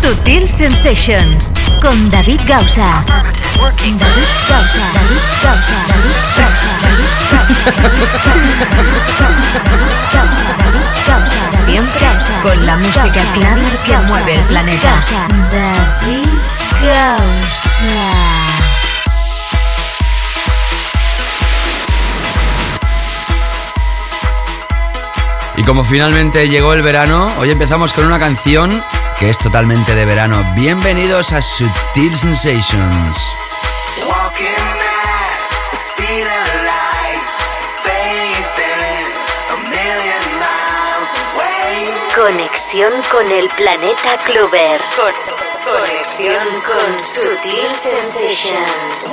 Sutil Sensations con David Gausa. David Gausa. David Gausa. David Gausa. Siempre con la música clara que mueve el planeta. David Gausa. Y como finalmente llegó el verano, hoy empezamos con una canción que es totalmente de verano. Bienvenidos a Sutil Sensations. Conexión con el planeta Clover. conexión con Sutil Sensations.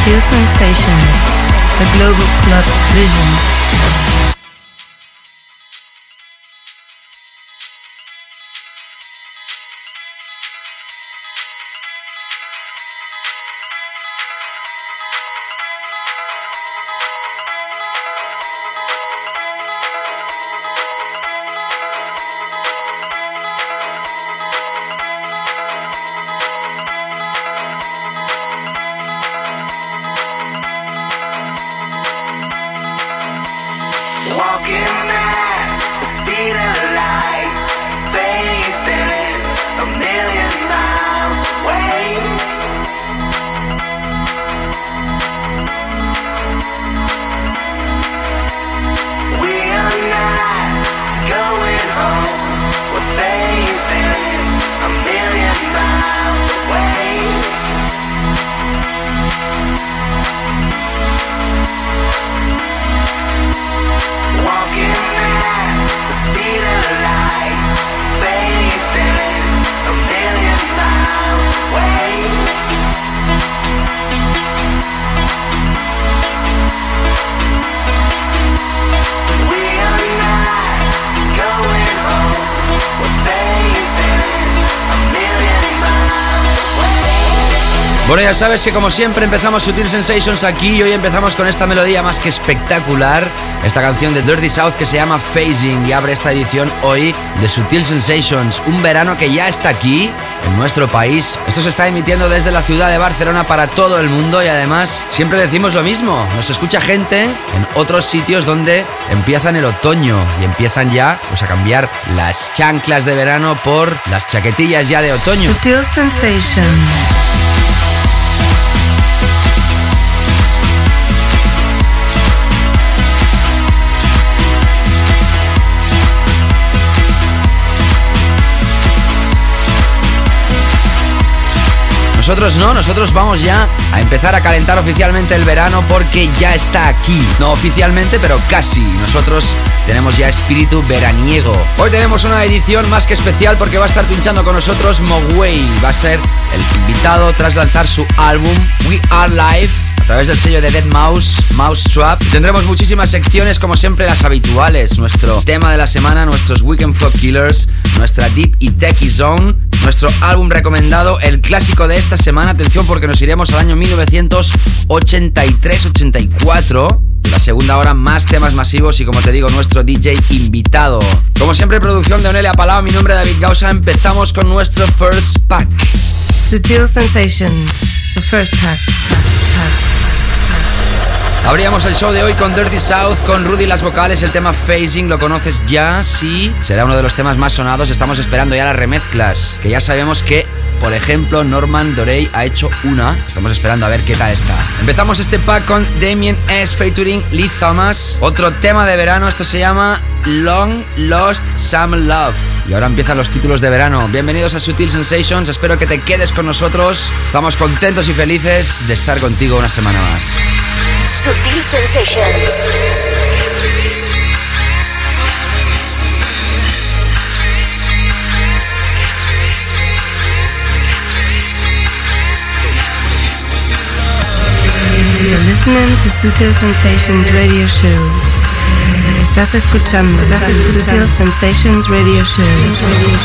Sutil Sensations, the global club vision. Ya sabes que como siempre empezamos Sutil Sensations aquí y hoy empezamos con esta melodía más que espectacular, esta canción de Dirty South que se llama Phasing y abre esta edición hoy de Sutil Sensations, un verano que ya está aquí en nuestro país. Esto se está emitiendo desde la ciudad de Barcelona para todo el mundo y además siempre decimos lo mismo, nos escucha gente en otros sitios donde empiezan el otoño y empiezan ya pues a cambiar las chanclas de verano por las chaquetillas ya de otoño. Sutil Sensations. Nosotros no, nosotros vamos ya a empezar a calentar oficialmente el verano porque ya está aquí. No oficialmente, pero casi. Nosotros tenemos ya espíritu veraniego. Hoy tenemos una edición más que especial porque va a estar pinchando con nosotros Mogwai. Va a ser el invitado tras lanzar su álbum We Are Live a través del sello de Dead Mouse, Mouse Trap. Tendremos muchísimas secciones, como siempre, las habituales. Nuestro tema de la semana, nuestros Weekend Flow Killers, nuestra Deep y Zone, nuestro álbum recomendado, el clásico de esta semana. Atención, porque nos iremos al año 1983-84. La segunda hora, más temas masivos y, como te digo, nuestro DJ invitado. Como siempre, producción de Onelia Palau. Mi nombre es David Gausa. Empezamos con nuestro first pack. Sutil Sensations, the first pack. Abríamos el show de hoy con Dirty South, con Rudy las vocales, el tema Phasing, ¿lo conoces ya? Sí, será uno de los temas más sonados, estamos esperando ya las remezclas, que ya sabemos que, por ejemplo, Norman Dorey ha hecho una, estamos esperando a ver qué tal está. Empezamos este pack con Damien S. featuring Liz Thomas, otro tema de verano, esto se llama Long Lost Some Love. Y ahora empiezan los títulos de verano. Bienvenidos a Sutil Sensations, espero que te quedes con nosotros, estamos contentos y felices de estar contigo una semana más. Sutil Sensations. You're listening to Sutil Sensations Radio Show. Estás escuchando Sutil Sensations Radio Show. David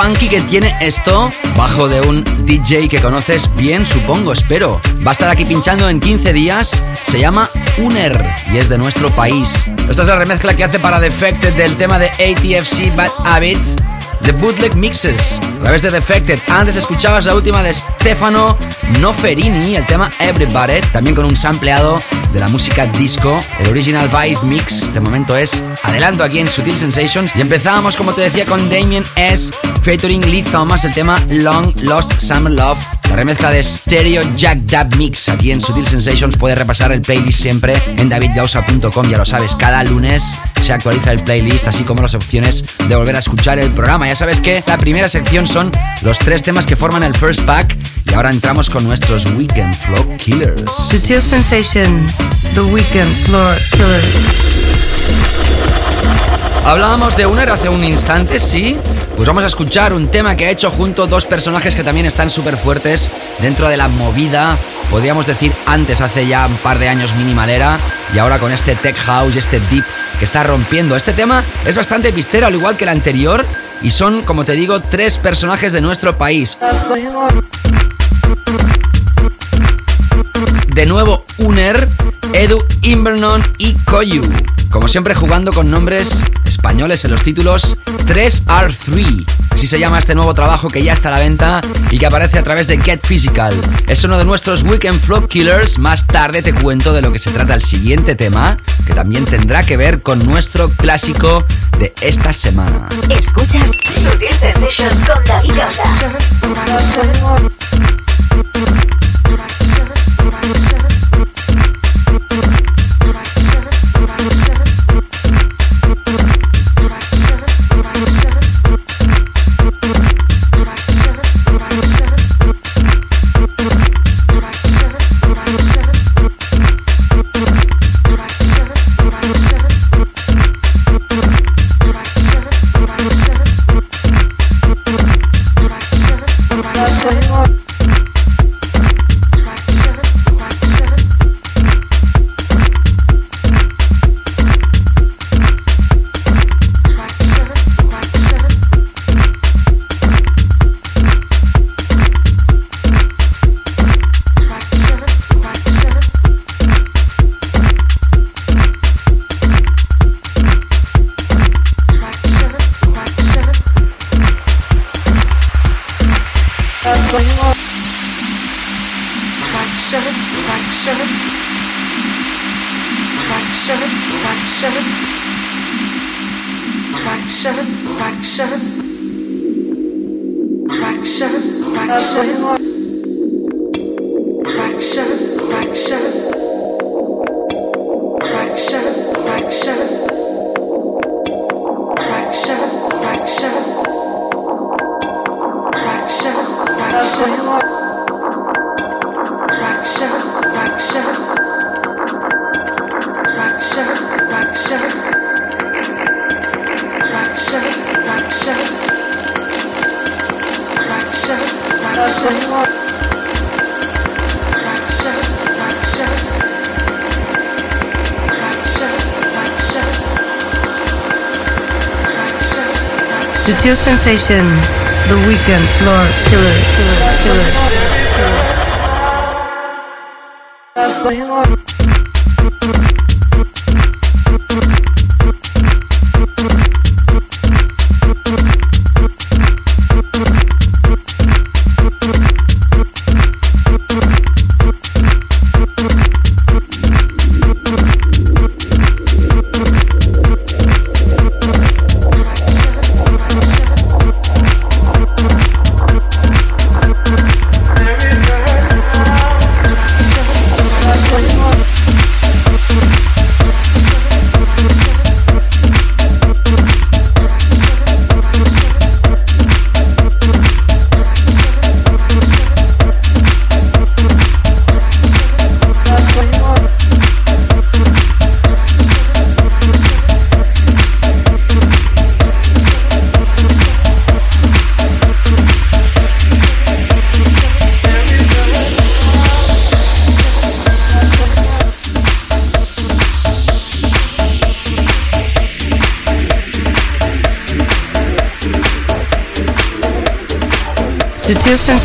funky que tiene esto, bajo de un DJ que conoces bien, supongo, espero. Va a estar aquí pinchando en 15 días, se llama Uner y es de nuestro país. Esta es la remezcla que hace para Defected del tema de ATFC Bad Habits The Bootleg Mixes, a través de Defected. Antes escuchabas la última de Stefano Noferini, el tema Everybody, también con un sampleado de la música disco. El original Vice Mix de momento es adelanto aquí en Sutil Sensations. Y empezábamos, como te decía, con Damien S. featuring Lee Thomas, el tema Long Lost Summer Love. La remezcla de Stereo Jack Dab Mix aquí en Sutil Sensations. Puedes repasar el playlist siempre en davidgausa.com, ya lo sabes, cada lunes se actualiza el playlist, así como las opciones de volver a escuchar el programa. Ya sabes que la primera sección son los tres temas que forman el first pack y ahora entramos con nuestros Weekend Flow Killers. Sutil Sensations, The Weekend Floor Killers. Hablábamos de Uner hace un instante, sí. Pues vamos a escuchar un tema que ha hecho junto dos personajes que también están súper fuertes dentro de la movida. Podríamos decir antes, hace ya un par de años minimalera, y ahora con este tech house, este deep que está rompiendo. Este tema es bastante pistero, al igual que el anterior, y son, como te digo, tres personajes de nuestro país. De nuevo, Uner, Edu Invernon y Koyu. Como siempre jugando con nombres españoles en los títulos 3R3. Así se llama este nuevo trabajo que ya está a la venta y que aparece a través de Get Physical. Es uno de nuestros Weekend Flow Killers. Más tarde te cuento de lo que se trata el siguiente tema, que también tendrá que ver con nuestro clásico de esta semana. Escuchas Sutil Sensations con David traction, traction, traction, traction, traction, traction, traction. Sutil Sensation, The Weekend, Floor, Killer, Killer, Killer.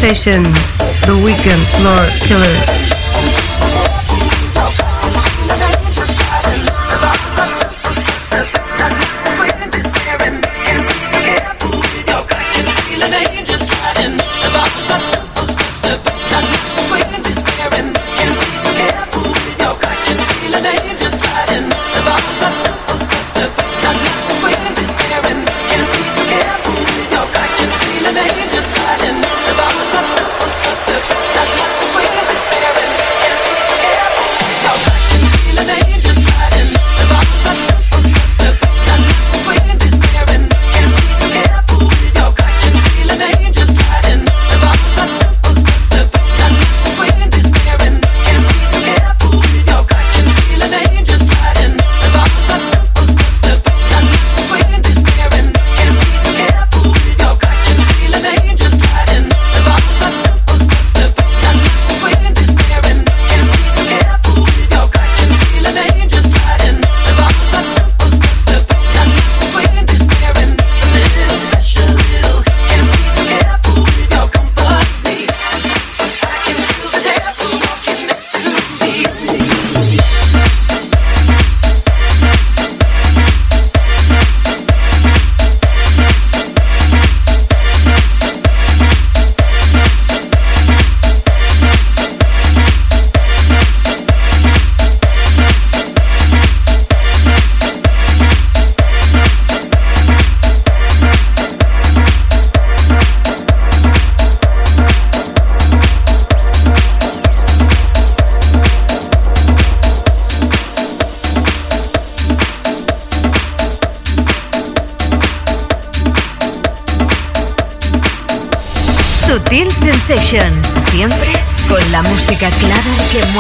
The Weekend Floor Killers.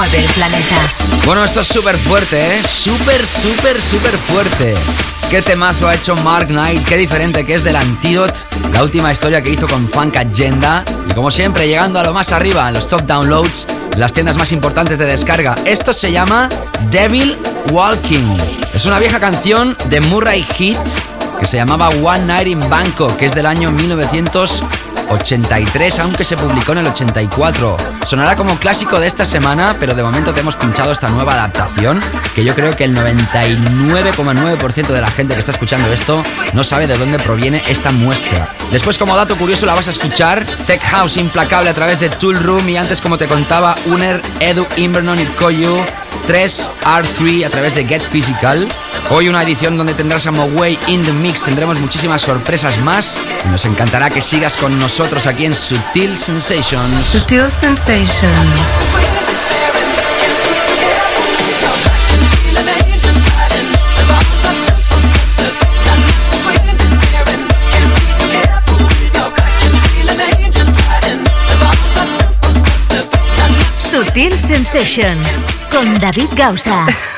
El planeta. Bueno, esto es súper fuerte, ¿eh? Súper, súper, súper fuerte. Qué temazo ha hecho Mark Knight, qué diferente que es del Antidote, la última historia que hizo con Funk Agenda. Y como siempre, llegando a lo más arriba, en los top downloads, las tiendas más importantes de descarga. Esto se llama Devil Walking. Es una vieja canción de Murray Heat que se llamaba One Night in Bangkok, que es del año 1900. 83, aunque se publicó en el 84. Sonará como clásico de esta semana, pero de momento te hemos pinchado esta nueva adaptación, que yo creo que el 99,9% de la gente que está escuchando esto no sabe de dónde proviene esta muestra. Después, como dato curioso, la vas a escuchar Tech House implacable a través de Tool Room y antes, como te contaba, Uner, Edu, Invernon y Koyu 3R3 a través de Get Physical. Hoy una edición donde tendrás a Moway in the Mix, tendremos muchísimas sorpresas más y nos encantará que sigas con nosotros aquí en Sutil Sensations. Sutil Sensations. Sutil Sensations con David Gausa.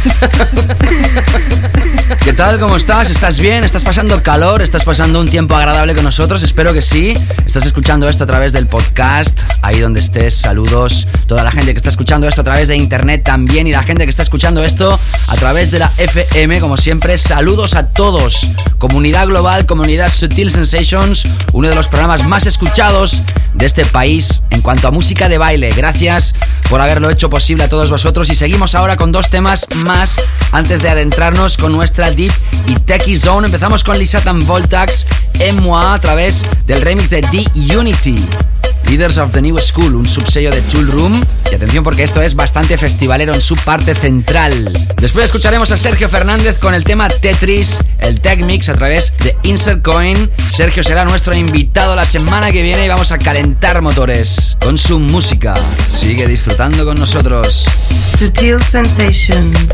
¿Qué tal? ¿Cómo estás? ¿Estás bien? ¿Estás pasando calor? ¿Estás pasando un tiempo agradable con nosotros? Espero que sí. Estás escuchando esto a través del podcast, ahí donde estés. Saludos. Toda la gente que está escuchando esto a través de internet también y la gente que está escuchando esto a través de la FM, como siempre. Saludos a todos. Comunidad global, comunidad Sutil Sensations, uno de los programas más escuchados de este país en cuanto a música de baile. Gracias por haberlo hecho posible a todos vosotros y seguimos ahora con dos temas más antes de adentrarnos con nuestra Deep y Techie Zone. Empezamos con Lisatan Voltax en Moi a través del remix de The Unity. Leaders of the New School, un subsello de Tool Room. Y atención porque esto es bastante festivalero en su parte central. Después escucharemos a Sergio Fernández con el tema Tetris, el Tech Mix a través de Insert Coin. Sergio será nuestro invitado la semana que viene y vamos a calentar motores con su música. Sigue disfrutando con nosotros. Sutil Sensations.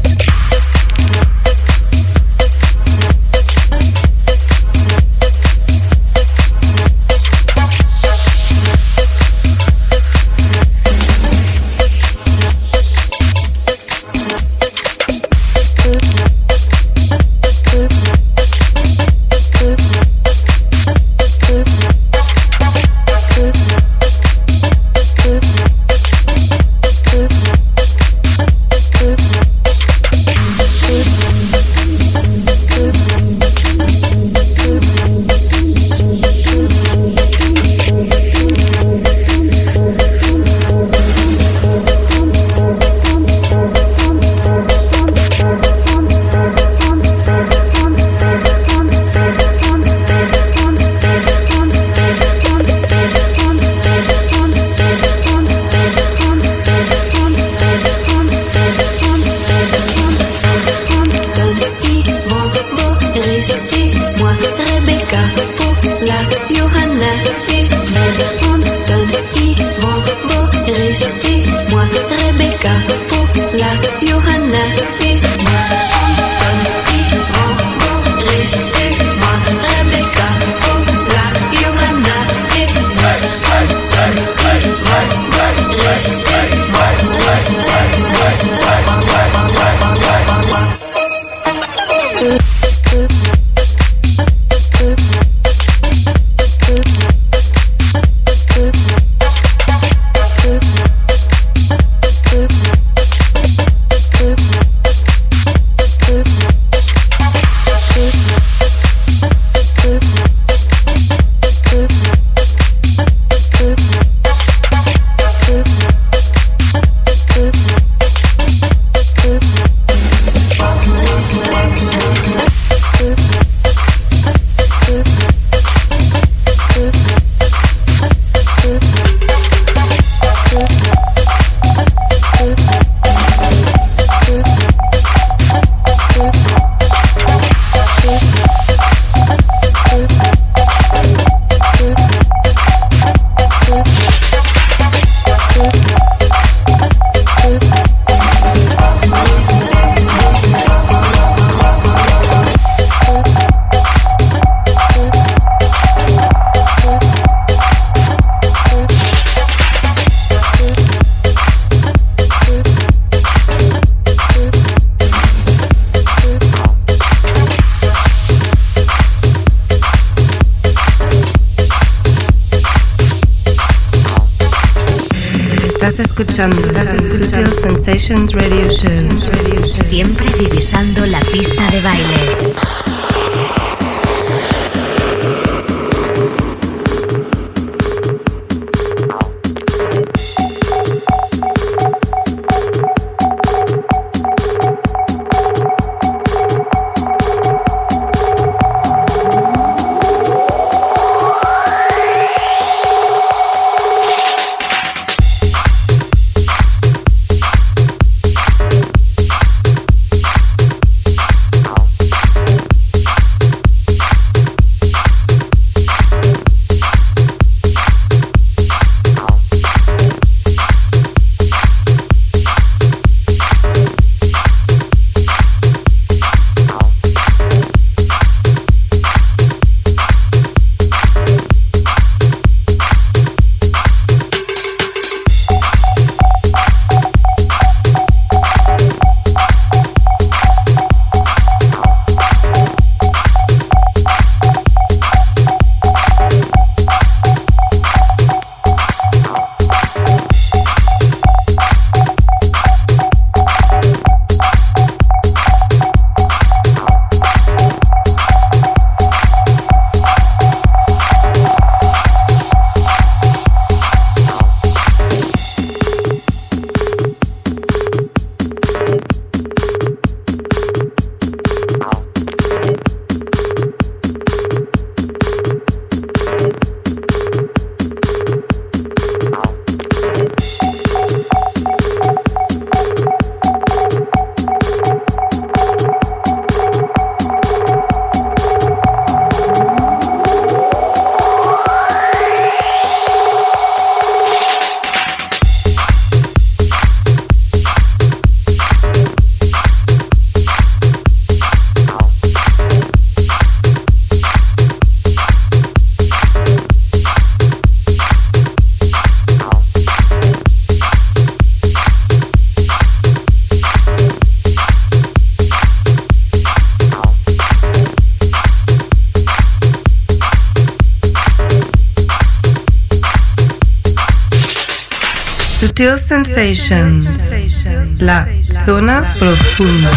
La zona profunda.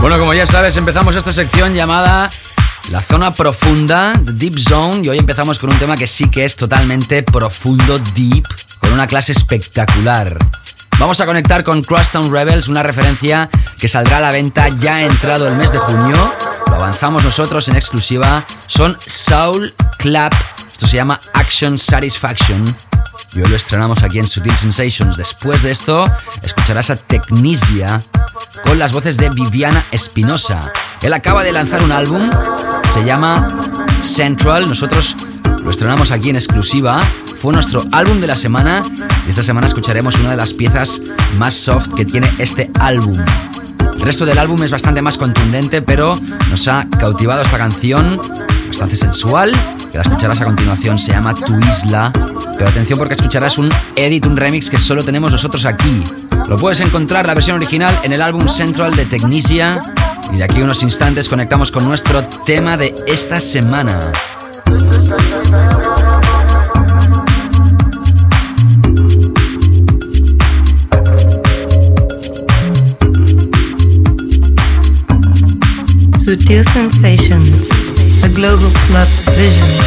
Bueno, como ya sabes, empezamos esta sección llamada La zona profunda, Deep Zone, y hoy empezamos con un tema que sí que es totalmente profundo, deep, con una clase espectacular. Vamos a conectar con Crosstown Rebels, una referencia que saldrá a la venta ya entrado el mes de junio. Lo avanzamos nosotros en exclusiva. Son Soul Clap. Esto se llama Action Satisfaction. Y hoy lo estrenamos aquí en Sutil Sensations. Después de esto, escucharás a Technisia con las voces de Viviana Espinosa. Él acaba de lanzar un álbum, se llama Central. Nosotros lo estrenamos aquí en exclusiva. Fue nuestro álbum de la semana y esta semana escucharemos una de las piezas más soft que tiene este álbum. El resto del álbum es bastante más contundente, pero nos ha cautivado esta canción, bastante sensual, que la escucharás a continuación, se llama Tu Isla. Pero atención porque escucharás un edit, un remix que solo tenemos nosotros aquí. Lo puedes encontrar la versión original en el álbum Central de Technisia. Y de aquí unos instantes conectamos con nuestro tema de esta semana. Sutil Sensations, a global club vision.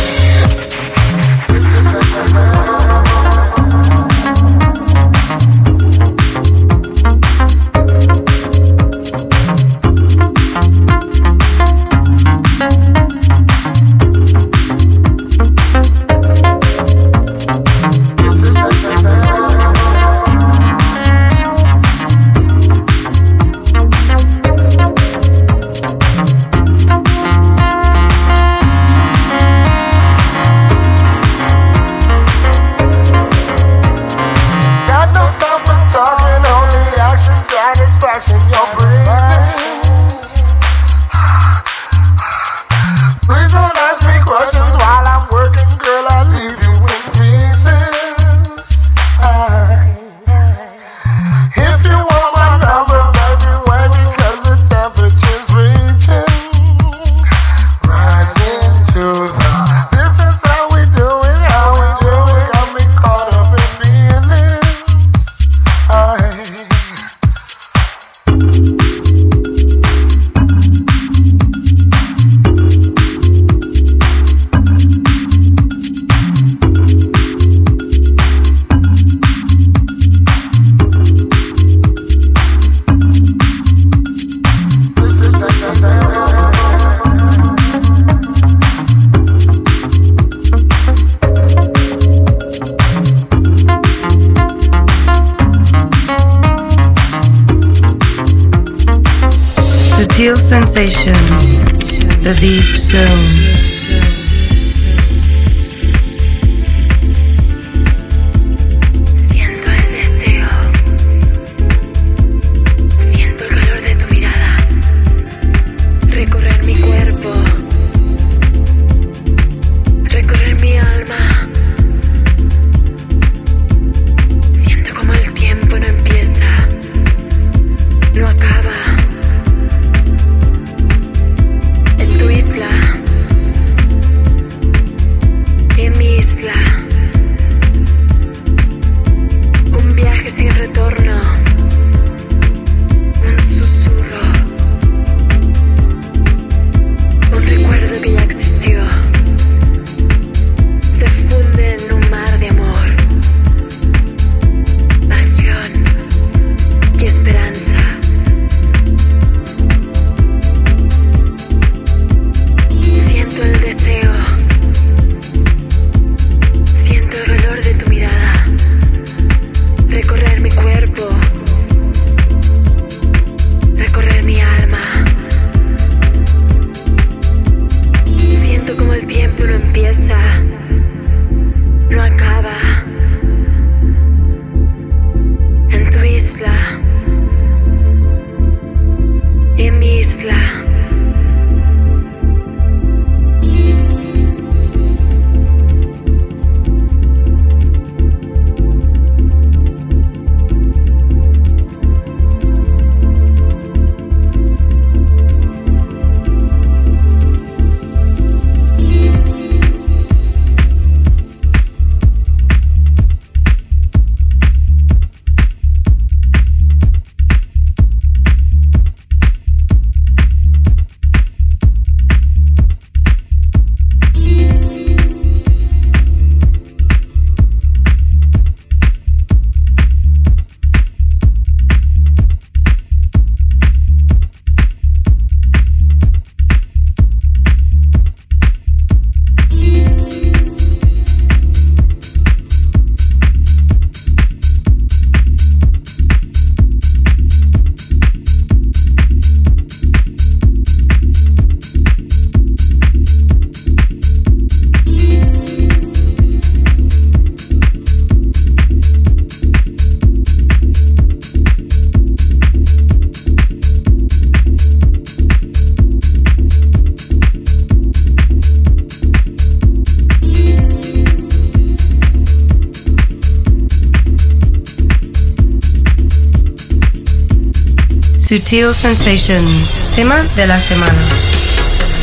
Sutil Sensations, tema de la semana.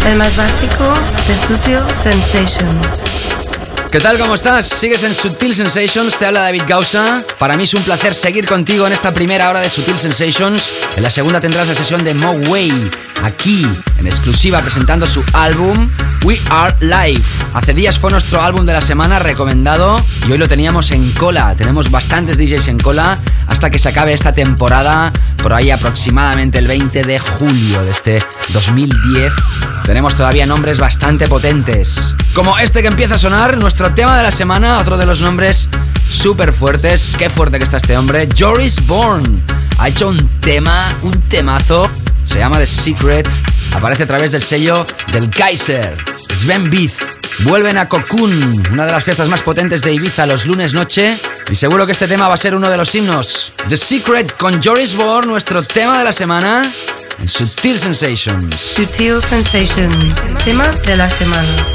El más básico de Sutil Sensations. ¿Qué tal? ¿Cómo estás? Sigues en Sutil Sensations, te habla David Gausa. Para mí es un placer seguir contigo en esta primera hora de Sutil Sensations. En la segunda tendrás la sesión de Mo Way, aquí, en exclusiva, presentando su álbum We Are Live. Hace días fue nuestro álbum de la semana recomendado y hoy lo teníamos en cola. Tenemos bastantes DJs en cola hasta que se acabe esta temporada, por ahí aproximadamente el 20 de julio de este 2010. Tenemos todavía nombres bastante potentes. Como este que empieza a sonar, nuestro tema de la semana, otro de los nombres súper fuertes. Qué fuerte que está este hombre. Joris Bourne ha hecho un tema, un temazo. Se llama The Secret. Aparece a través del sello del Kaiser. Sven Beat. Vuelven a Cocoon, una de las fiestas más potentes de Ibiza los lunes noche. Y seguro que este tema va a ser uno de los himnos. The Secret con Joris Bourne, nuestro tema de la semana. En Sutil Sensations. Sutil Sensations, tema de la semana.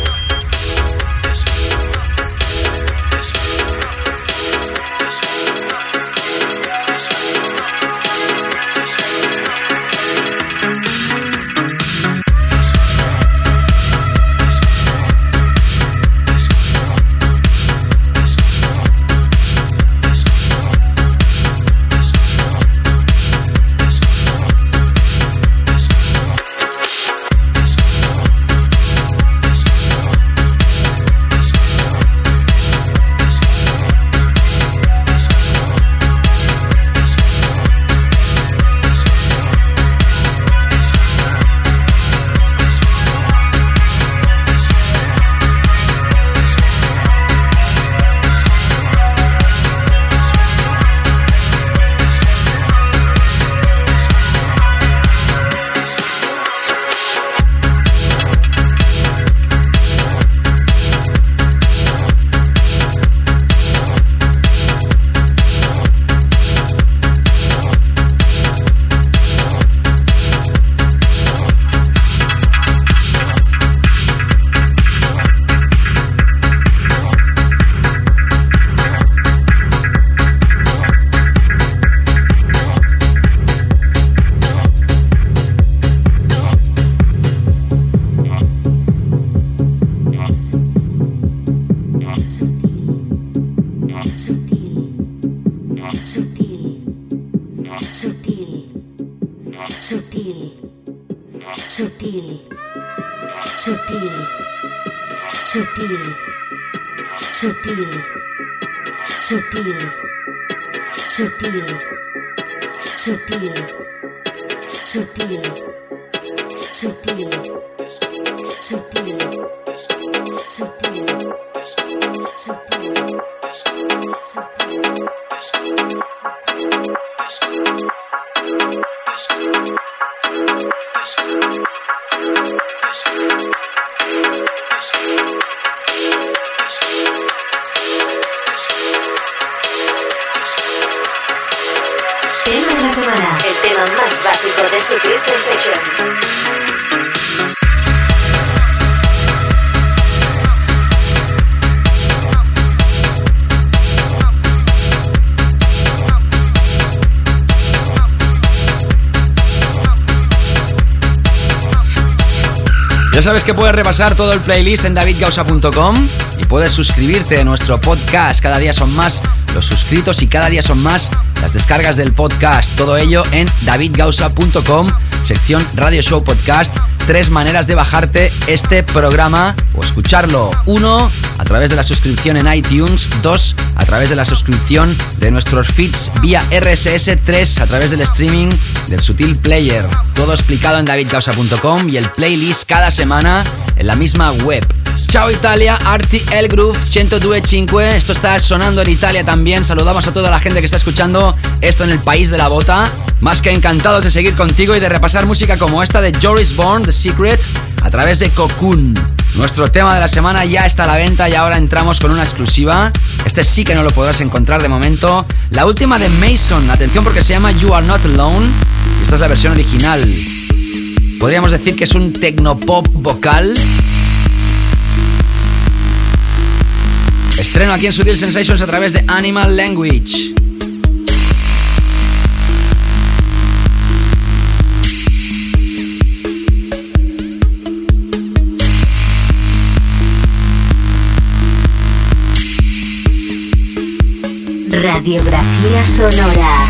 to be Ya sabes que puedes repasar todo el playlist en davidgausa.com y puedes suscribirte a nuestro podcast. Cada día son más los suscritos y cada día son más las descargas del podcast. Todo ello en davidgausa.com, sección Radio Show Podcast tres maneras de bajarte este programa o escucharlo. Uno, a través de la suscripción en iTunes. Dos, a través de la suscripción de nuestros feeds vía RSS. Tres, a través del streaming del Sutil Player. Todo explicado en davidcausa.com y el playlist cada semana en la misma web. Chao Italia, Arti El Groove 102.5. Esto está sonando en Italia también. Saludamos a toda la gente que está escuchando esto en el país de la bota. Más que encantados de seguir contigo y de repasar música como esta de Joris Bourne, The Secret, a través de Cocoon. Nuestro tema de la semana ya está a la venta y ahora entramos con una exclusiva. Este sí que no lo podrás encontrar de momento. La última de Mason, atención porque se llama You Are Not Alone. Esta es la versión original. Podríamos decir que es un tecnopop vocal Estreno aquí en Sutil Sensations a través de Animal Language. Radiografía sonora.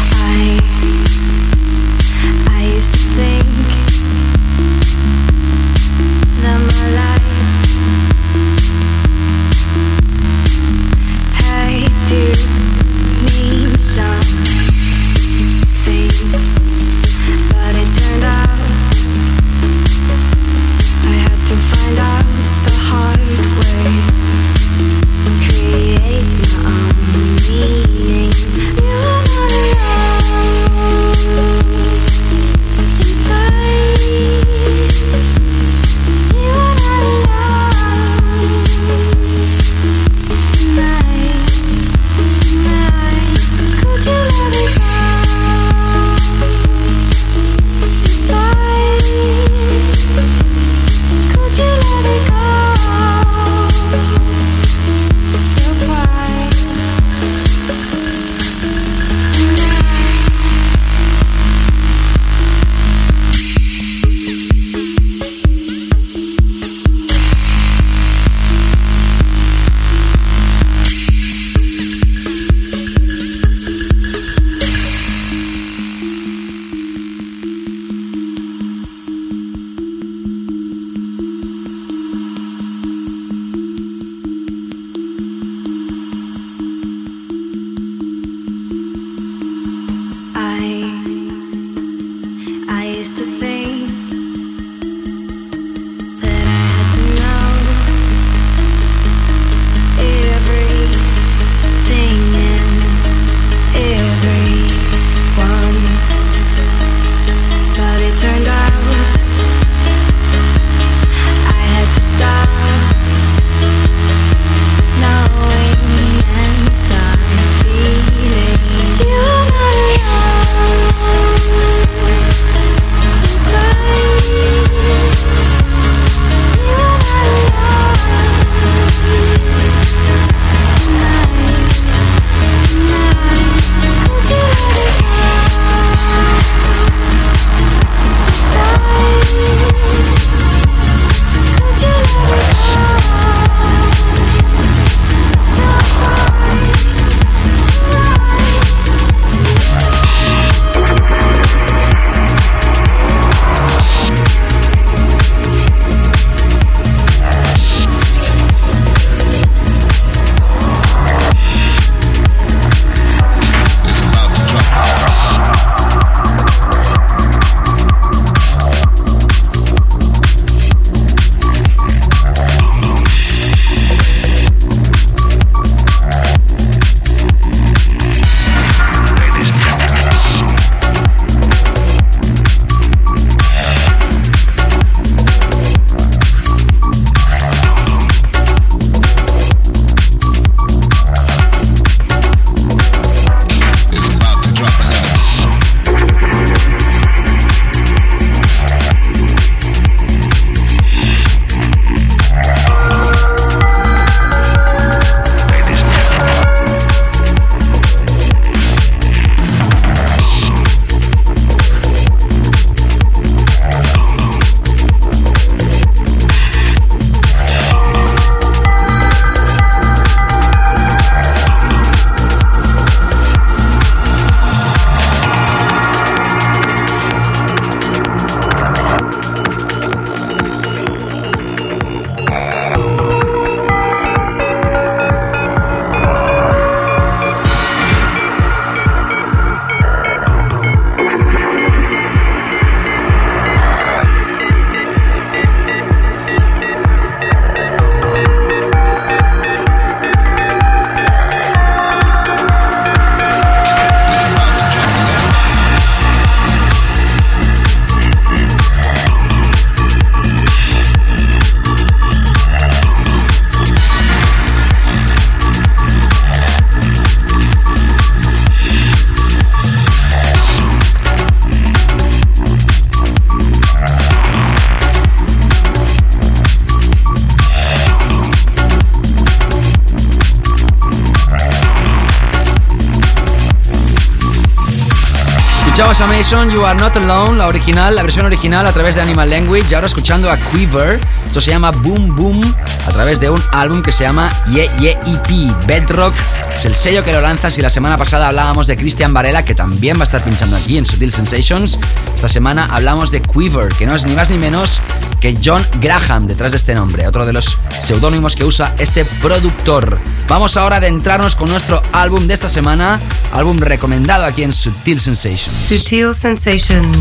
You Are Not Alone, la original, la versión original a través de Animal Language. Y ahora escuchando a Quiver, esto se llama Boom Boom, a través de un álbum que se llama Ye Ye EP. Bedrock es el sello que lo lanza. Si la semana pasada hablábamos de Christian Varela, que también va a estar pinchando aquí en Sutil Sensations, esta semana hablamos de Quiver, que no es ni más ni menos que John Graham detrás de este nombre, otro de los seudónimos que usa este productor. Vamos ahora a adentrarnos con nuestro álbum de esta semana, álbum recomendado aquí en Sutil Sensations. Sutil Sensations,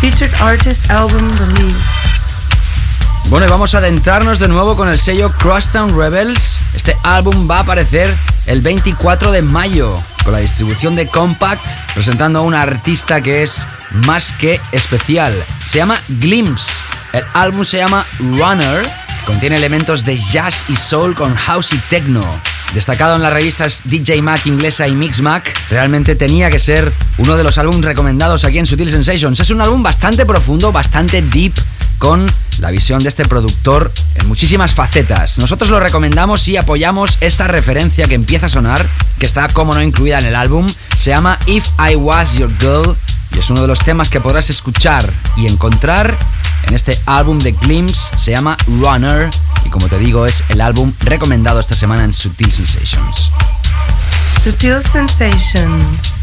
featured artist album release. Bueno, y vamos a adentrarnos de nuevo con el sello Crosstown Rebels. Este álbum va a aparecer el 24 de mayo con la distribución de Compact, presentando a una artista que es más que especial. Se llama Glimpse. El álbum se llama Runner. Contiene elementos de jazz y soul con house y techno. Destacado en las revistas DJ Mac inglesa y Mix Mac, realmente tenía que ser uno de los álbumes recomendados aquí en Sutil Sensations. Es un álbum bastante profundo, bastante deep, con la visión de este productor en muchísimas facetas. Nosotros lo recomendamos y apoyamos esta referencia que empieza a sonar, que está como no incluida en el álbum. Se llama If I Was Your Girl y es uno de los temas que podrás escuchar y encontrar en este álbum de Glimpse. Se llama Runner como te digo es el álbum recomendado esta semana en Sutil Sensations. Sutil Sensations.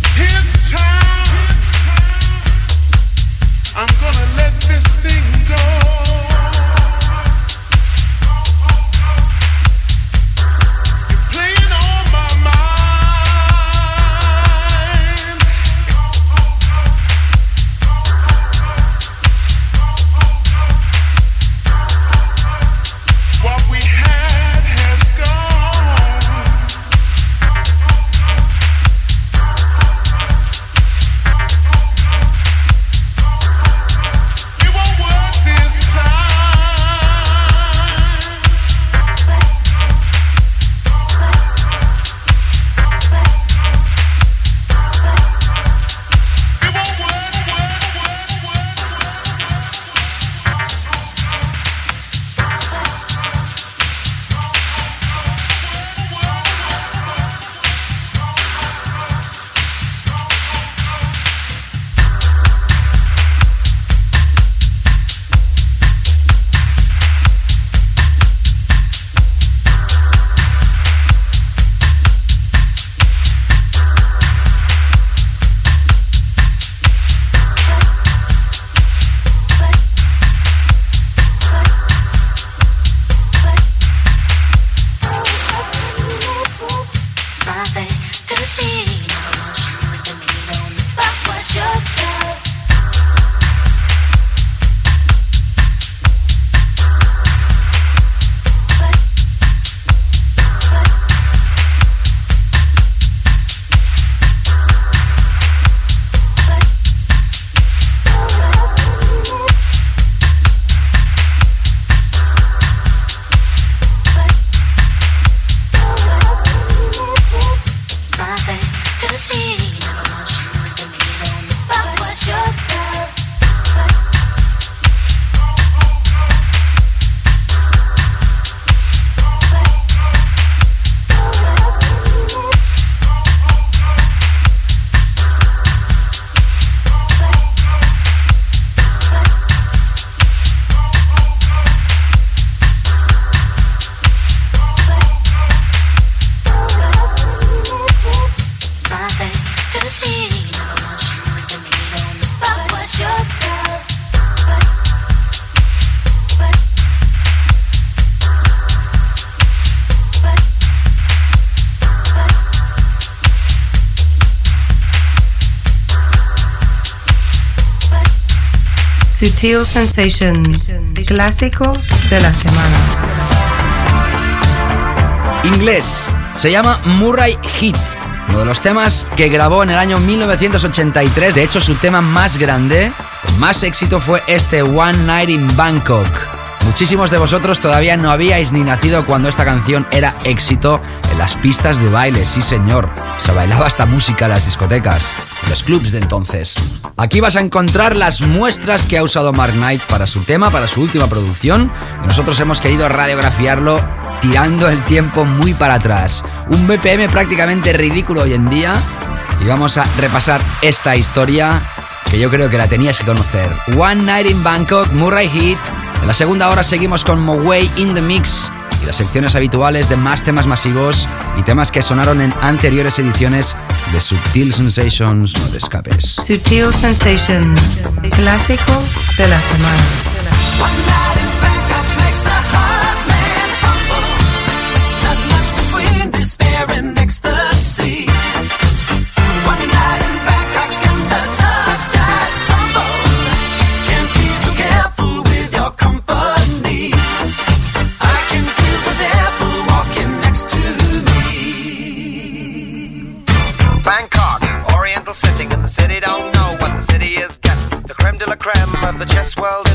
Sutil Sensations, clásico de la semana. Inglés, se llama Murray Heat, uno de los temas que grabó en el año 1983. De hecho, su tema más grande, más éxito, fue este One Night in Bangkok. Muchísimos de vosotros todavía no habíais ni nacido cuando esta canción era éxito en las pistas de baile, sí señor. Se bailaba esta música en las discotecas, los clubs de entonces. Aquí vas a encontrar las muestras que ha usado Mark Knight para su tema, para su última producción, y nosotros hemos querido radiografiarlo tirando el tiempo muy para atrás. Un BPM prácticamente ridículo hoy en día, y vamos a repasar esta historia que yo creo que la tenías que conocer. One Night in Bangkok, Murray Heat. En la segunda hora seguimos con Moway in the Mix y las secciones habituales de más temas masivos y temas que sonaron en anteriores ediciones de Subtil Sensations. No te escapes. Subtil Sensations, clásico de la semana.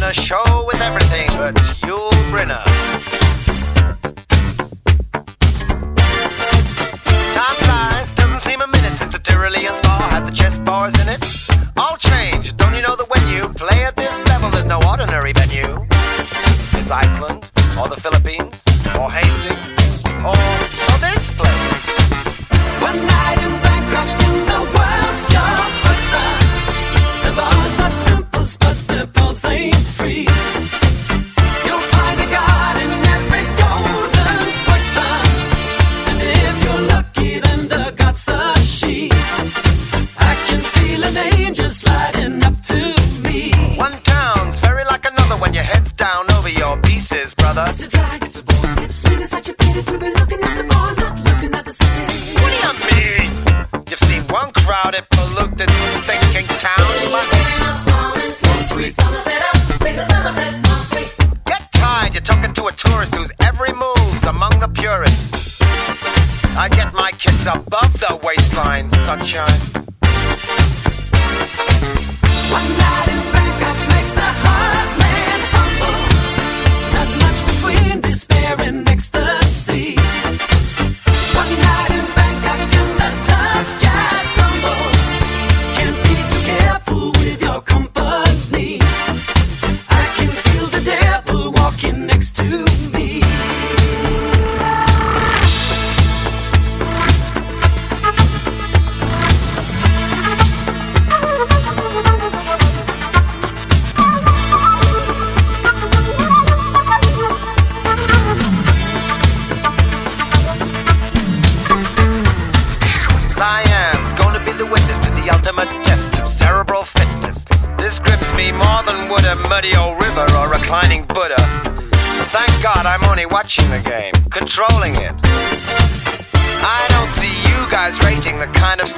A show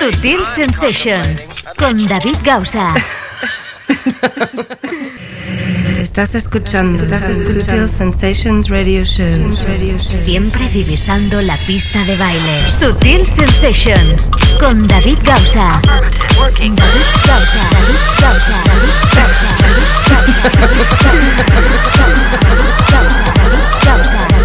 Sutil Sensations con David Gausa. Estás escuchando Sutil Sensations Radio Show. Siempre divisando la pista de baile. Sutil Sensations con David Gausa. David Gausa. David Gausa. David Gausa. David Gausa. David Gausa.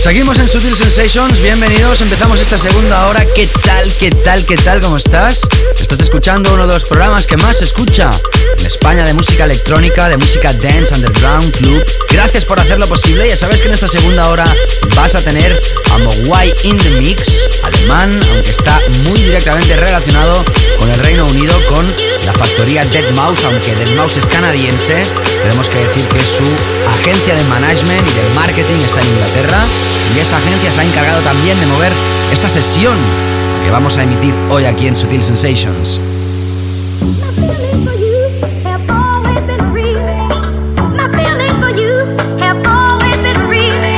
Seguimos en Sutil Sensations, bienvenidos, empezamos esta segunda hora. ¿Qué tal, qué tal, qué tal, cómo estás? Estás escuchando uno de los programas que más se escucha en España de música electrónica, de música dance, underground, club. Gracias por hacerlo posible. Ya sabes que en esta segunda hora vas a tener a Mogwai in the Mix, alemán, aunque está muy directamente relacionado con el Reino Unido, con la factoría Dead Mouse, aunque Dead Mouse es canadiense. Tenemos que decir que su agencia de management y de marketing está en Inglaterra y esa agencia se ha encargado también de mover esta sesión que vamos a emitir hoy aquí en Sutil Sensations.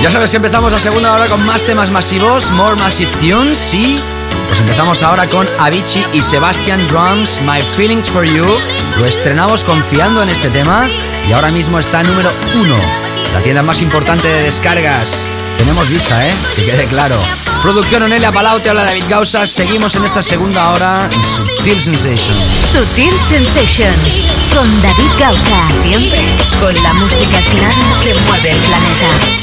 Ya sabes que empezamos la segunda hora con más temas masivos, More Massive Tunes, sí. Pues empezamos ahora con Avicii y Sebastian Drums, My Feelings for You. Lo estrenamos confiando en este tema y ahora mismo está número uno. La tienda más importante de descargas. Tenemos vista, ¿eh? Que quede claro. Producción Onelia Palau, te habla David Gausa. Seguimos en esta segunda hora en Sutil Sensations. Sutil Sensations con David Gausa. Siempre con la música clara que mueve el planeta.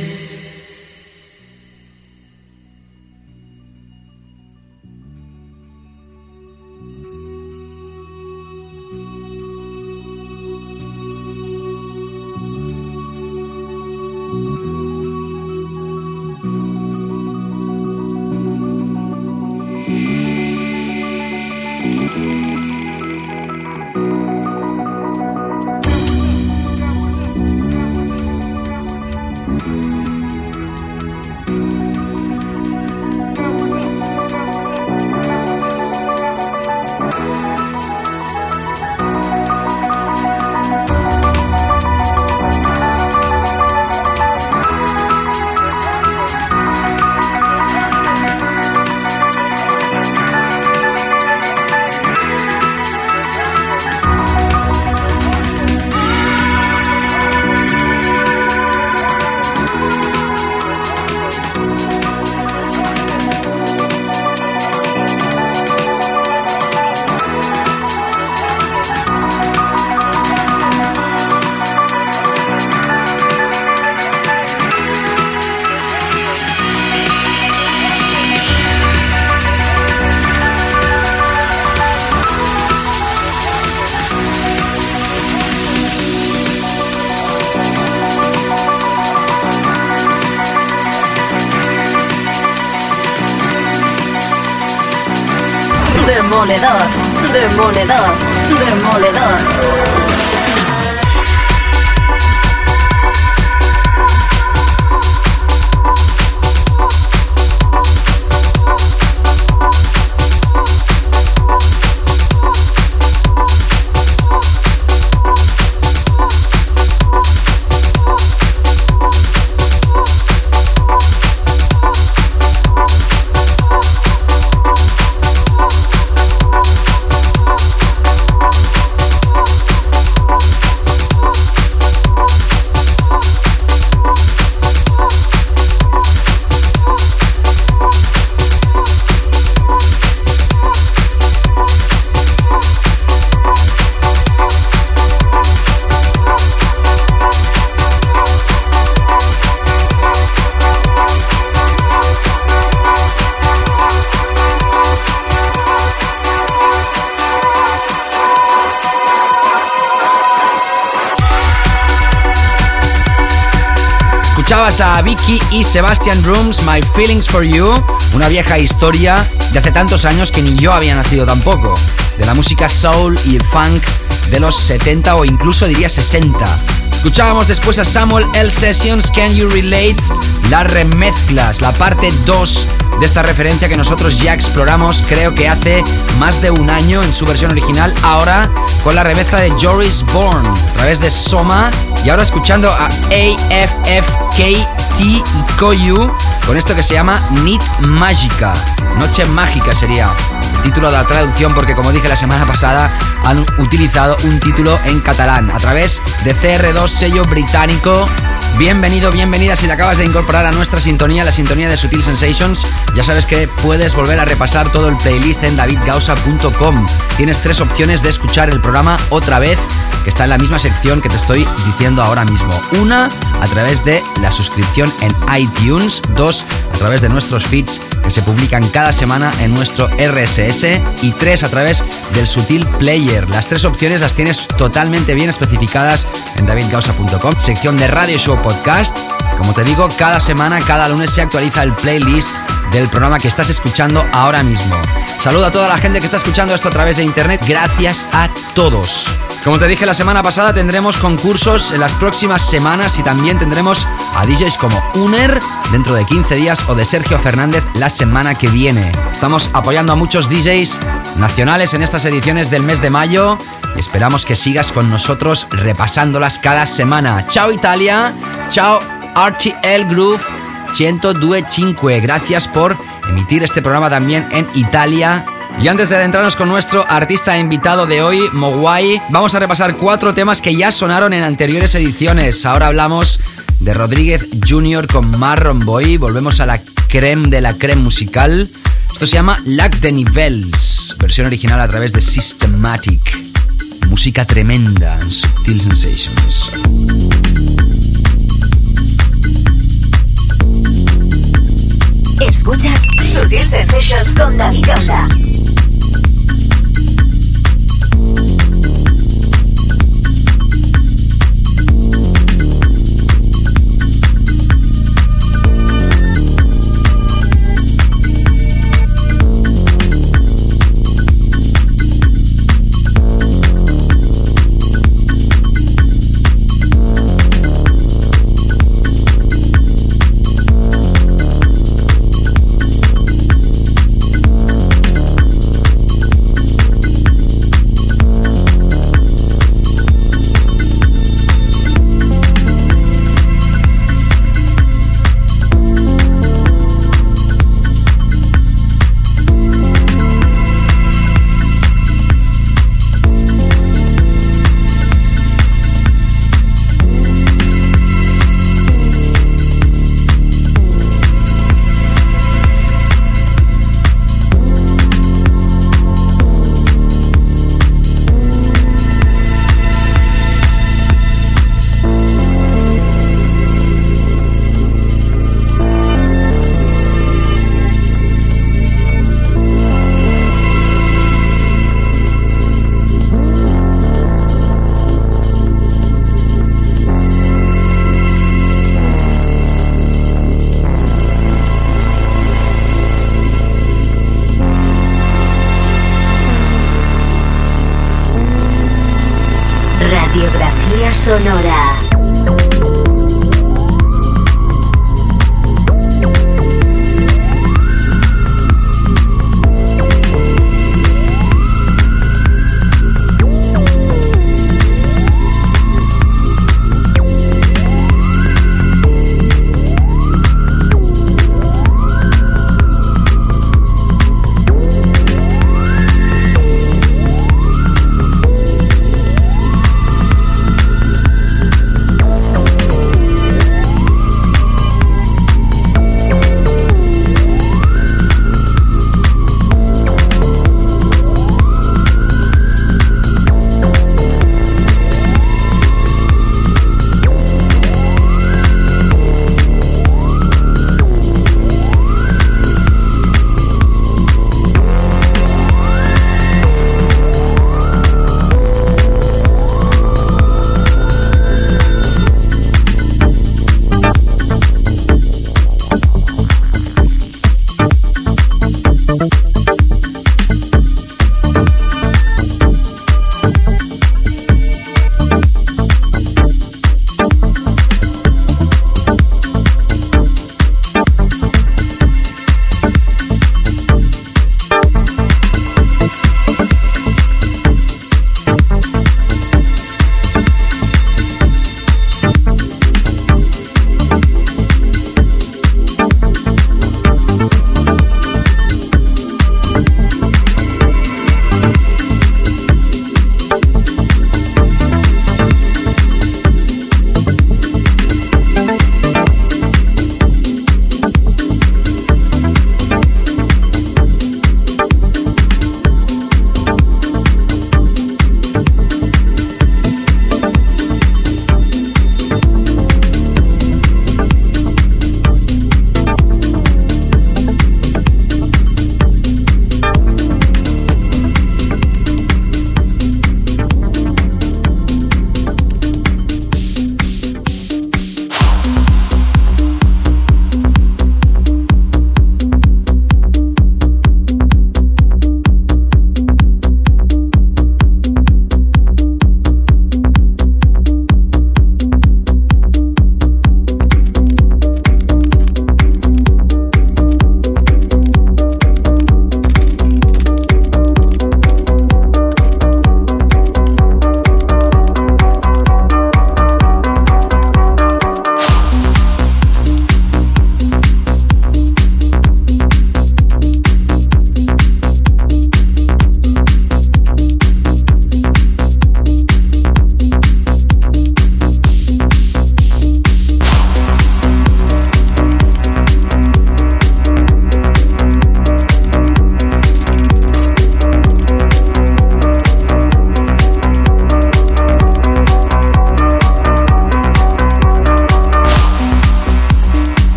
Y Sebastian Rooms, My Feelings for You, una vieja historia de hace tantos años que ni yo había nacido tampoco, de la música soul y funk de los 70 o incluso diría 60. Escuchábamos después a Samuel L. Sessions, Can You Relate? Las remezclas, la parte 2 de esta referencia que nosotros ya exploramos, creo que hace más de un año en su versión original, ahora con la remezcla de Joris Bourne a través de Soma y ahora escuchando a Y Koyu con esto que se llama Nit Mágica. Noche mágica sería el título de la traducción porque como dije la semana pasada han utilizado un título en catalán a través de CR2 sello británico Bienvenido, bienvenida si te acabas de incorporar a nuestra sintonía, la sintonía de Sutil Sensations. Ya sabes que puedes volver a repasar todo el playlist en davidgausa.com. Tienes tres opciones de escuchar el programa otra vez, que está en la misma sección que te estoy diciendo ahora mismo. Una, a través de la suscripción en iTunes. Dos, a través de nuestros feeds que se publican cada semana en nuestro RSS. Y tres, a través del Sutil Player. Las tres opciones las tienes totalmente bien especificadas en davidgausa.com. Sección de Radio Show Podcast. Como te digo, cada semana, cada lunes se actualiza el playlist del programa que estás escuchando ahora mismo. Saludo a toda la gente que está escuchando esto a través de internet. Gracias a todos. Como te dije la semana pasada, tendremos concursos en las próximas semanas y también tendremos a DJs como Uner dentro de 15 días o de Sergio Fernández la semana que viene. Estamos apoyando a muchos DJs nacionales en estas ediciones del mes de mayo y esperamos que sigas con nosotros repasándolas cada semana. Chao Italia, chao RTL Groove 102.5. Gracias por emitir este programa también en Italia. Y antes de adentrarnos con nuestro artista invitado de hoy, Mogwai, vamos a repasar cuatro temas que ya sonaron en anteriores ediciones. Ahora hablamos de Rodríguez Jr. con Marron Boy. Volvemos a la creme de la creme musical. Esto se llama Lac de Nivels, versión original a través de Systematic. Música tremenda en Subtil Sensations. Escuchas Sutil Sensations con David Causa.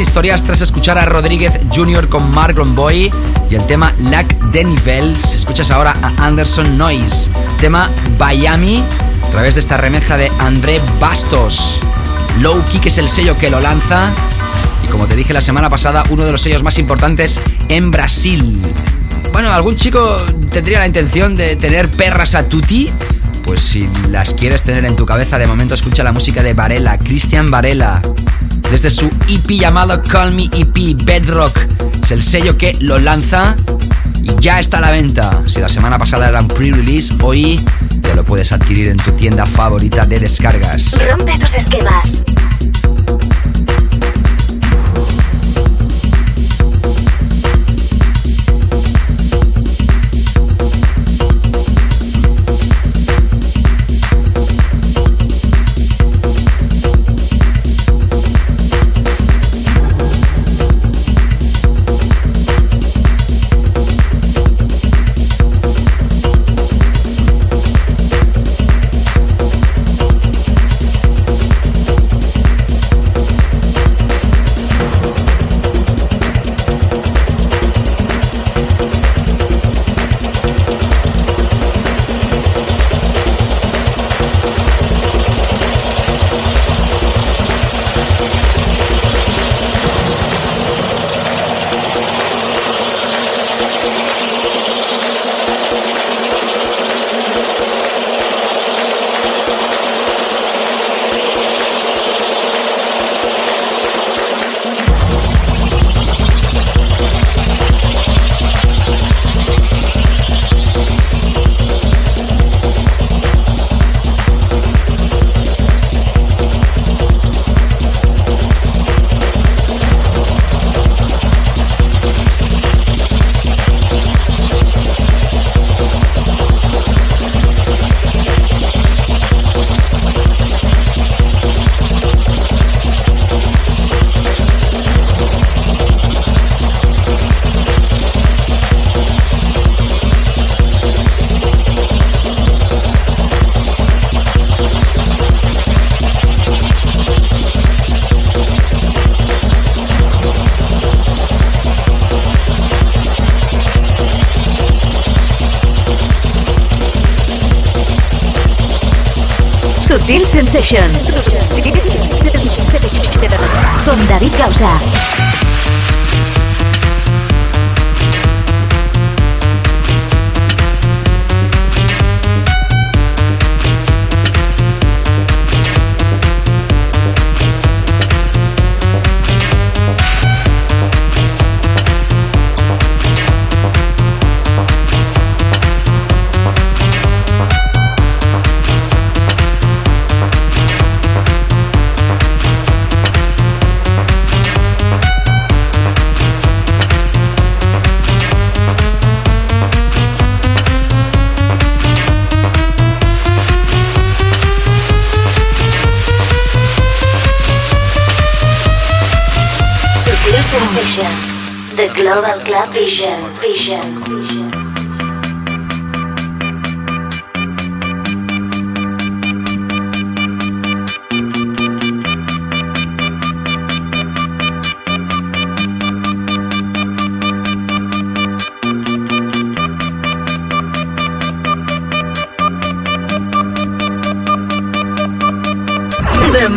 Historias tras escuchar a Rodríguez Jr. con Marlon Boy y el tema Lac de Nivels. Escuchas ahora a Anderson Noise, tema Miami, a través de esta remezcla de André Bastos. Low Kick es el sello que lo lanza y como te dije la semana pasada, uno de los sellos más importantes en Brasil. Bueno, algún chico tendría la intención de tener perras a tutti pues si las quieres tener en tu cabeza, de momento escucha la música de Varela, Cristian Varela, desde su EP llamado Call Me EP Bedrock. Es el sello que lo lanza y ya está a la venta. Si la semana pasada era un pre-release, hoy ya lo puedes adquirir en tu tienda favorita de descargas. Rompe tus esquemas. Sensations. Con David Gausa.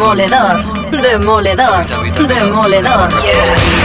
Demoledor, demoledor, demoledor.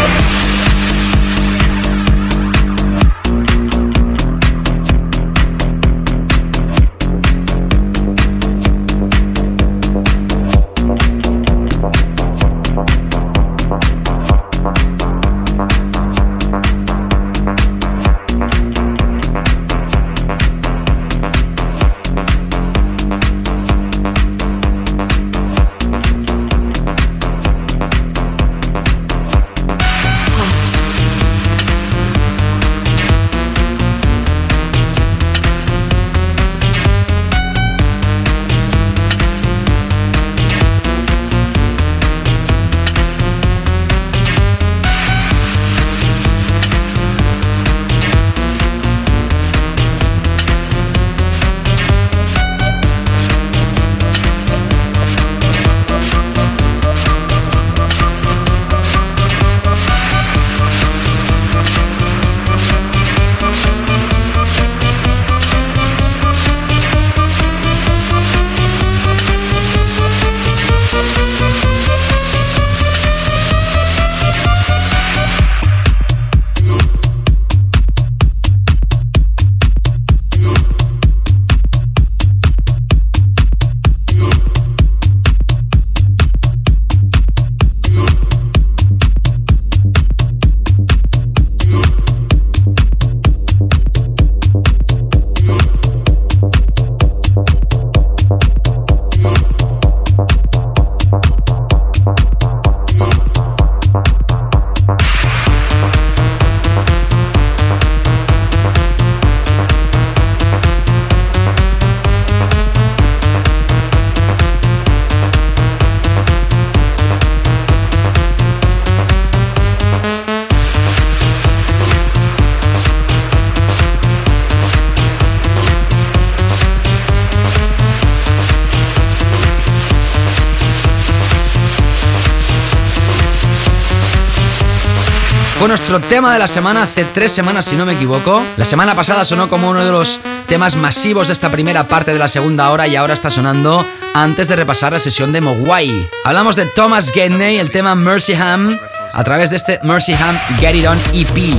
Fue nuestro tema de la semana hace tres semanas, si no me equivoco. La semana pasada sonó como uno de los temas masivos de esta primera parte de la segunda hora y ahora está sonando antes de repasar la sesión de Mogwai. Hablamos de Thomas Gedney, el tema Mercyham, a través de este Mercyham Get It On EP.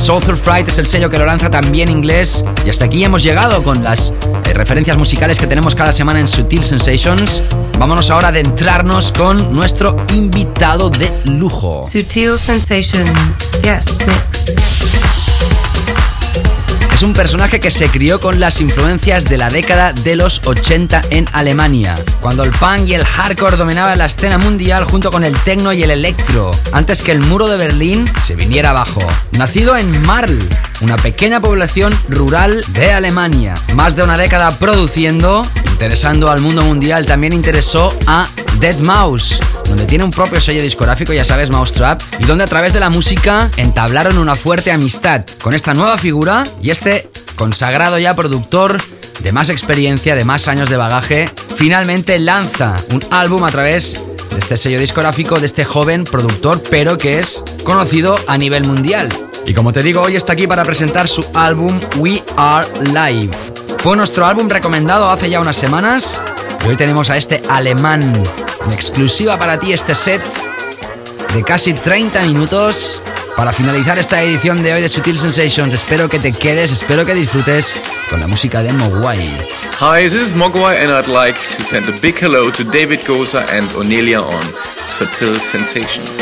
Soulful Fright es el sello que lo lanza también inglés. Y hasta aquí hemos llegado con las eh, referencias musicales que tenemos cada semana en Sutil Sensations. Vámonos ahora a adentrarnos con nuestro invitado de lujo. Sutil Sensations. Yes, es un personaje que se crió con las influencias de la década de los 80 en Alemania, cuando el punk y el hardcore dominaban la escena mundial junto con el techno y el electro, antes que el muro de Berlín se viniera abajo. Nacido en Marl, una pequeña población rural de Alemania, más de una década produciendo, interesando al mundo mundial, también interesó a Dead Mouse, donde tiene un propio sello discográfico, ya sabes, Mousetrap, y donde a través de la música entablaron una fuerte amistad con esta nueva figura y este consagrado ya productor de más experiencia, de más años de bagaje, finalmente lanza un álbum a través de este sello discográfico de este joven productor, pero que es conocido a nivel mundial. Y como te digo, hoy está aquí para presentar su álbum We Are Live. Fue nuestro álbum recomendado hace ya unas semanas y hoy tenemos a este alemán en exclusiva para ti este set de casi 30 minutos para finalizar esta edición de hoy de Sutil Sensations. Espero que te quedes, espero que disfrutes con la música de Mogwai. Hi, this is Mogwai and I'd like to send a big hello to David Goza and Onelia on Sutil Sensations.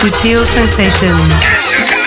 Sutil Sensations.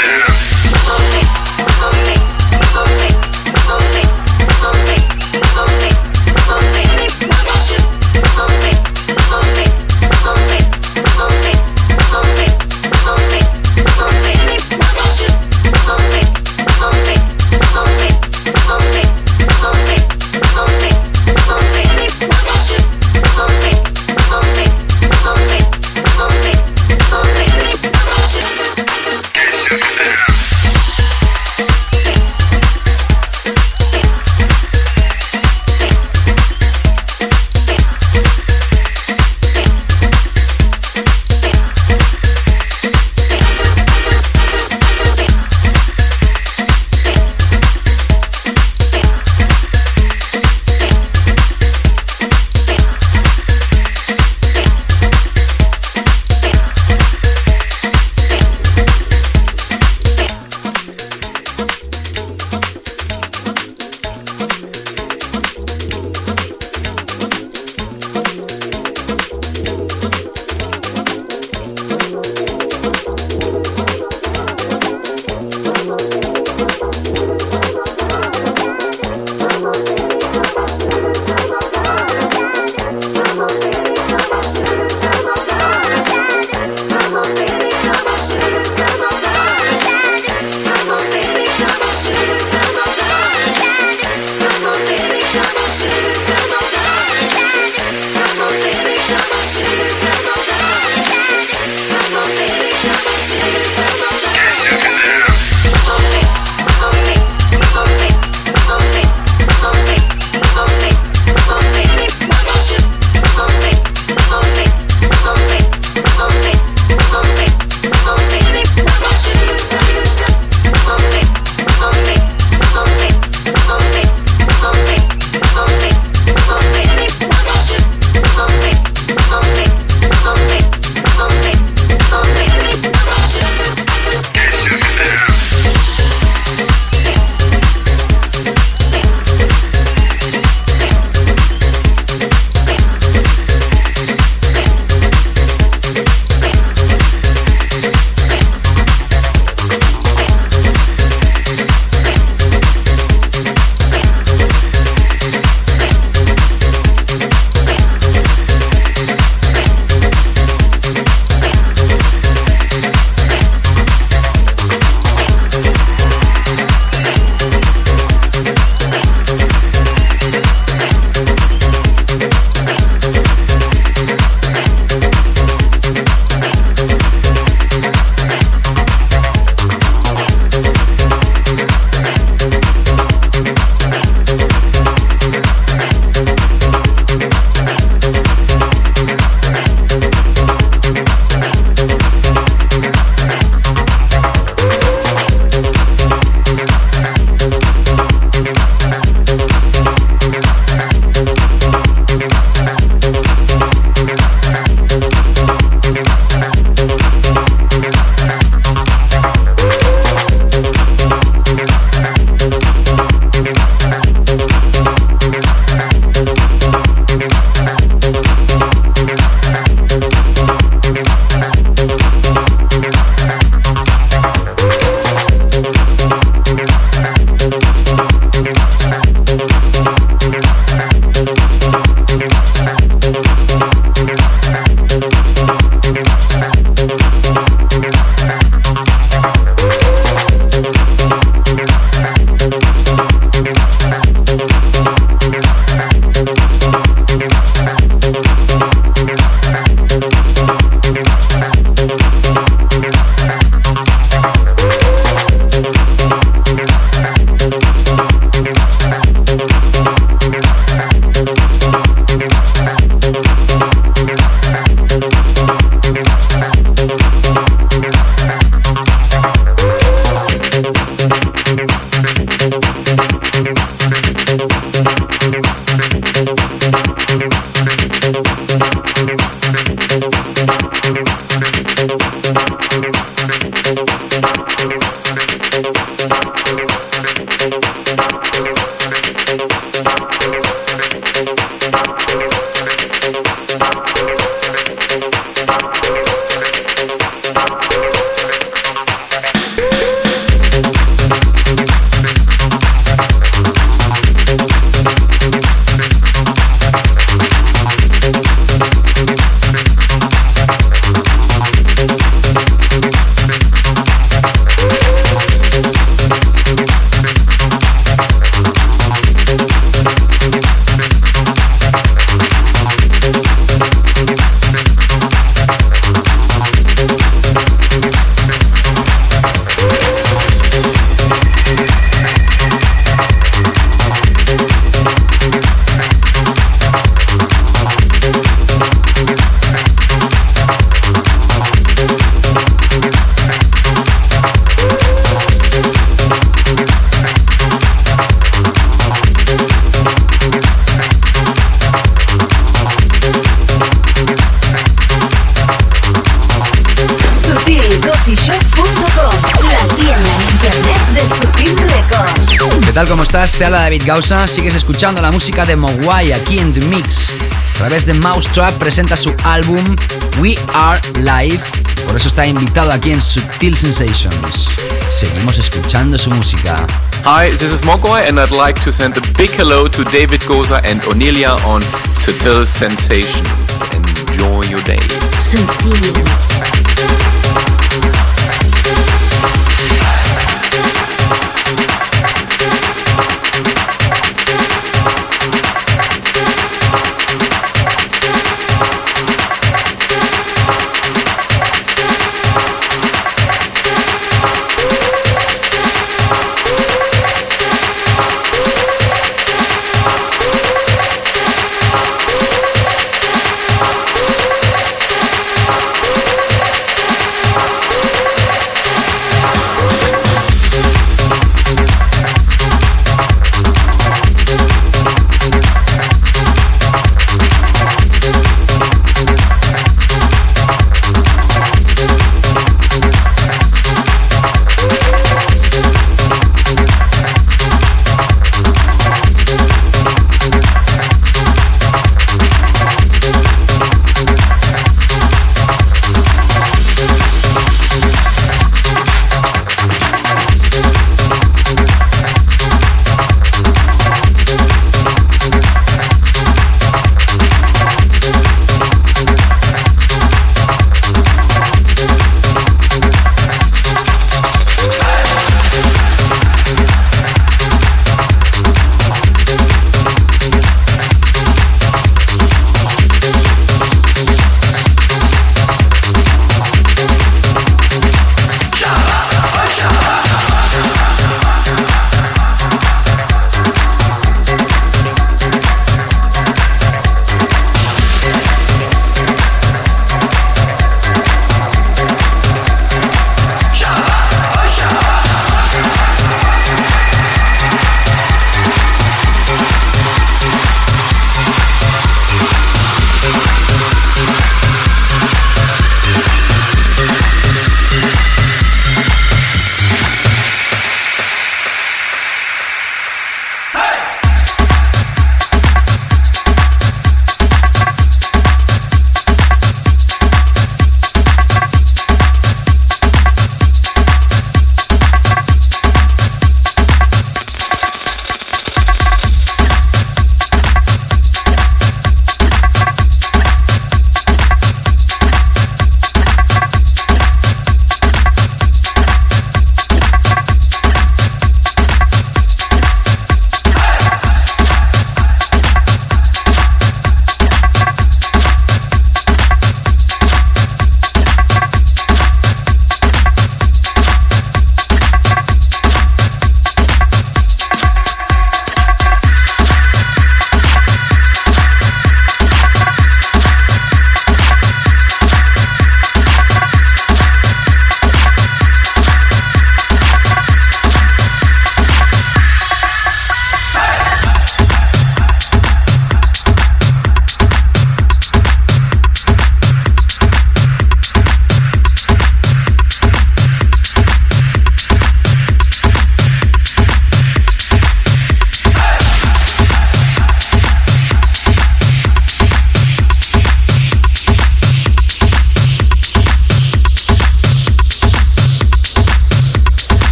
Te habla David Gausa. Sigues escuchando la música de Mogwai aquí en The Mix. A través de Mousetrap presenta su álbum We Are Live. Por eso está invitado aquí en Subtil Sensations. Seguimos escuchando su música. Hi, this is Mogwai and I'd like to send a big hello to David Goza and Onelia on Subtil Sensations. Enjoy your day. Subtil.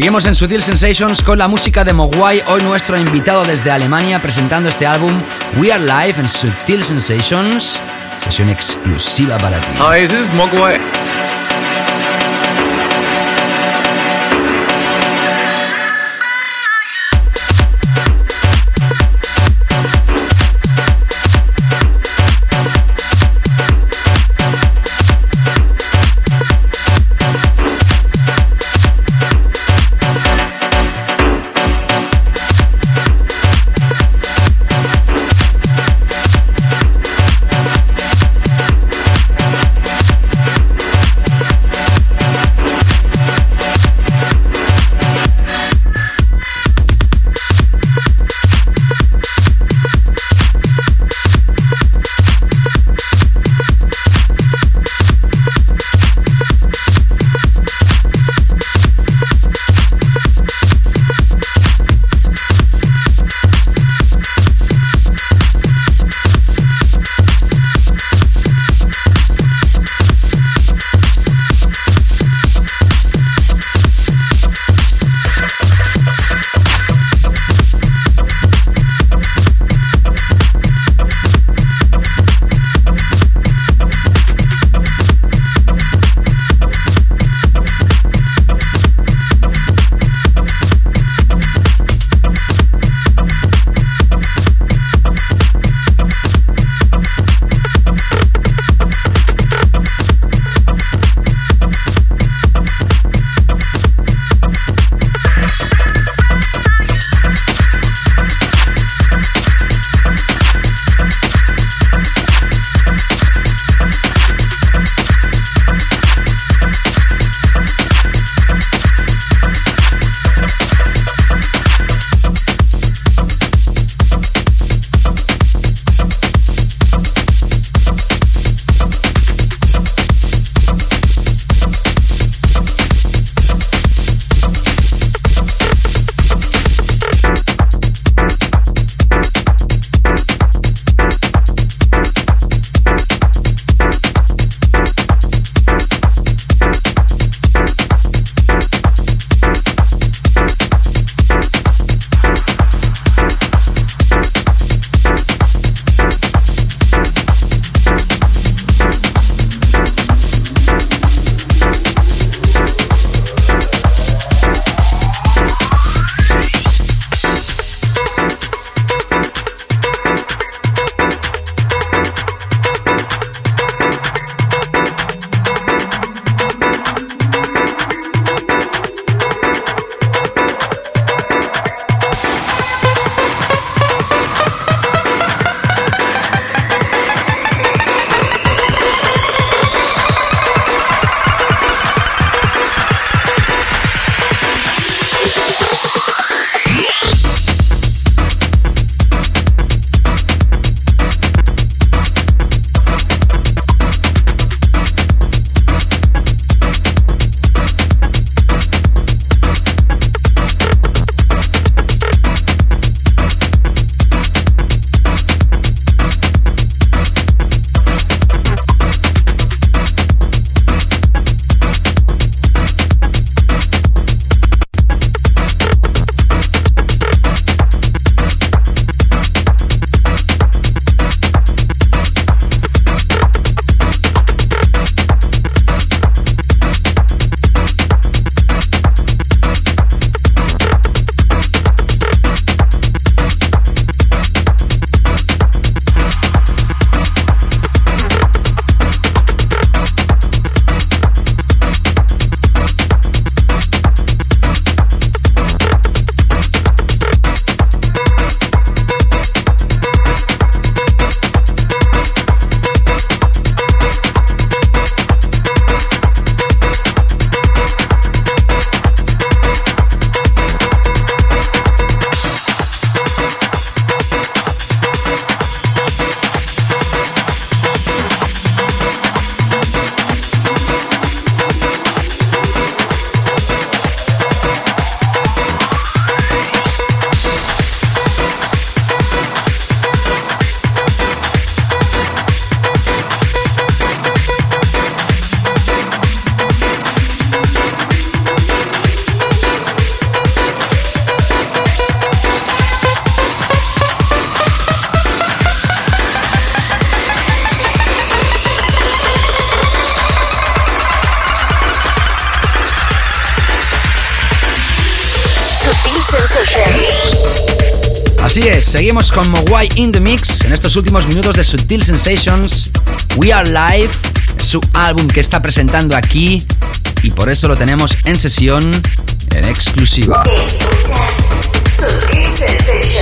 Seguimos en Sutil Sensations con la música de Mogwai, hoy nuestro invitado desde Alemania presentando este álbum We Are Live en Sutil Sensations, sesión exclusiva para ti. Hi, this is Mogwai. Seguimos con Mogwai in the Mix en estos últimos minutos de Sutil Sensations. We Are Live, su álbum que está presentando aquí y por eso lo tenemos en sesión en exclusiva. Sensations.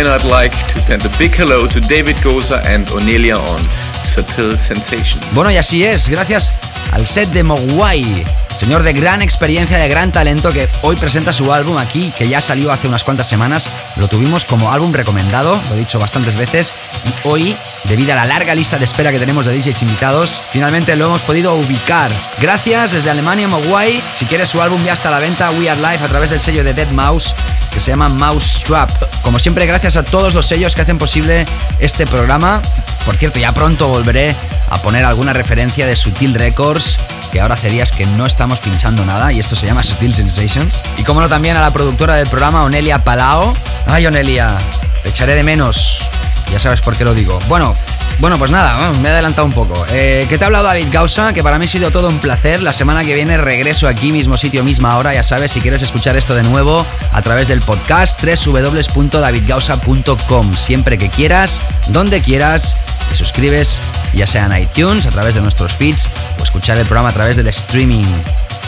And I'd like to send a big hello to David Goza and Onelia on Subtle Sensations. Bueno, y así es, gracias al set de Mogwai, señor de gran experiencia, de gran talento, que hoy presenta su álbum aquí, que ya salió hace unas cuantas semanas. Lo tuvimos como álbum recomendado, lo he dicho bastantes veces, y hoy, debido a la larga lista de espera que tenemos de DJs invitados, finalmente lo hemos podido ubicar. Gracias desde Alemania, Mogwai. Si quieres su álbum ya está a la venta, We Are Live, a través del sello de Dead Mouse que se llama Mouse Trap. Como siempre, gracias a todos los sellos que hacen posible este programa. Por cierto, ya pronto volveré a poner alguna referencia de Sutil Records que ahora hace días que no estamos pinchando nada y esto se llama Sutil Sensations. Y como no también a la productora del programa, Onelia Palao. Ay, Onelia, te echaré de menos. Ya sabes por qué lo digo. Bueno, bueno, pues nada, me he adelantado un poco. Eh, ¿Qué te ha hablado David Gausa? Que para mí ha sido todo un placer. La semana que viene regreso aquí, mismo sitio, misma hora. Ya sabes, si quieres escuchar esto de nuevo a través del podcast www.davidgausa.com. Siempre que quieras, donde quieras, te suscribes, ya sea en iTunes, a través de nuestros feeds o escuchar el programa a través del streaming.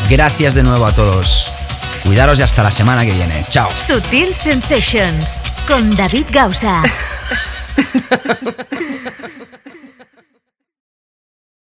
Gracias de nuevo a todos. Cuidaros y hasta la semana que viene. Chao. Sutil Sensations con David Gausa.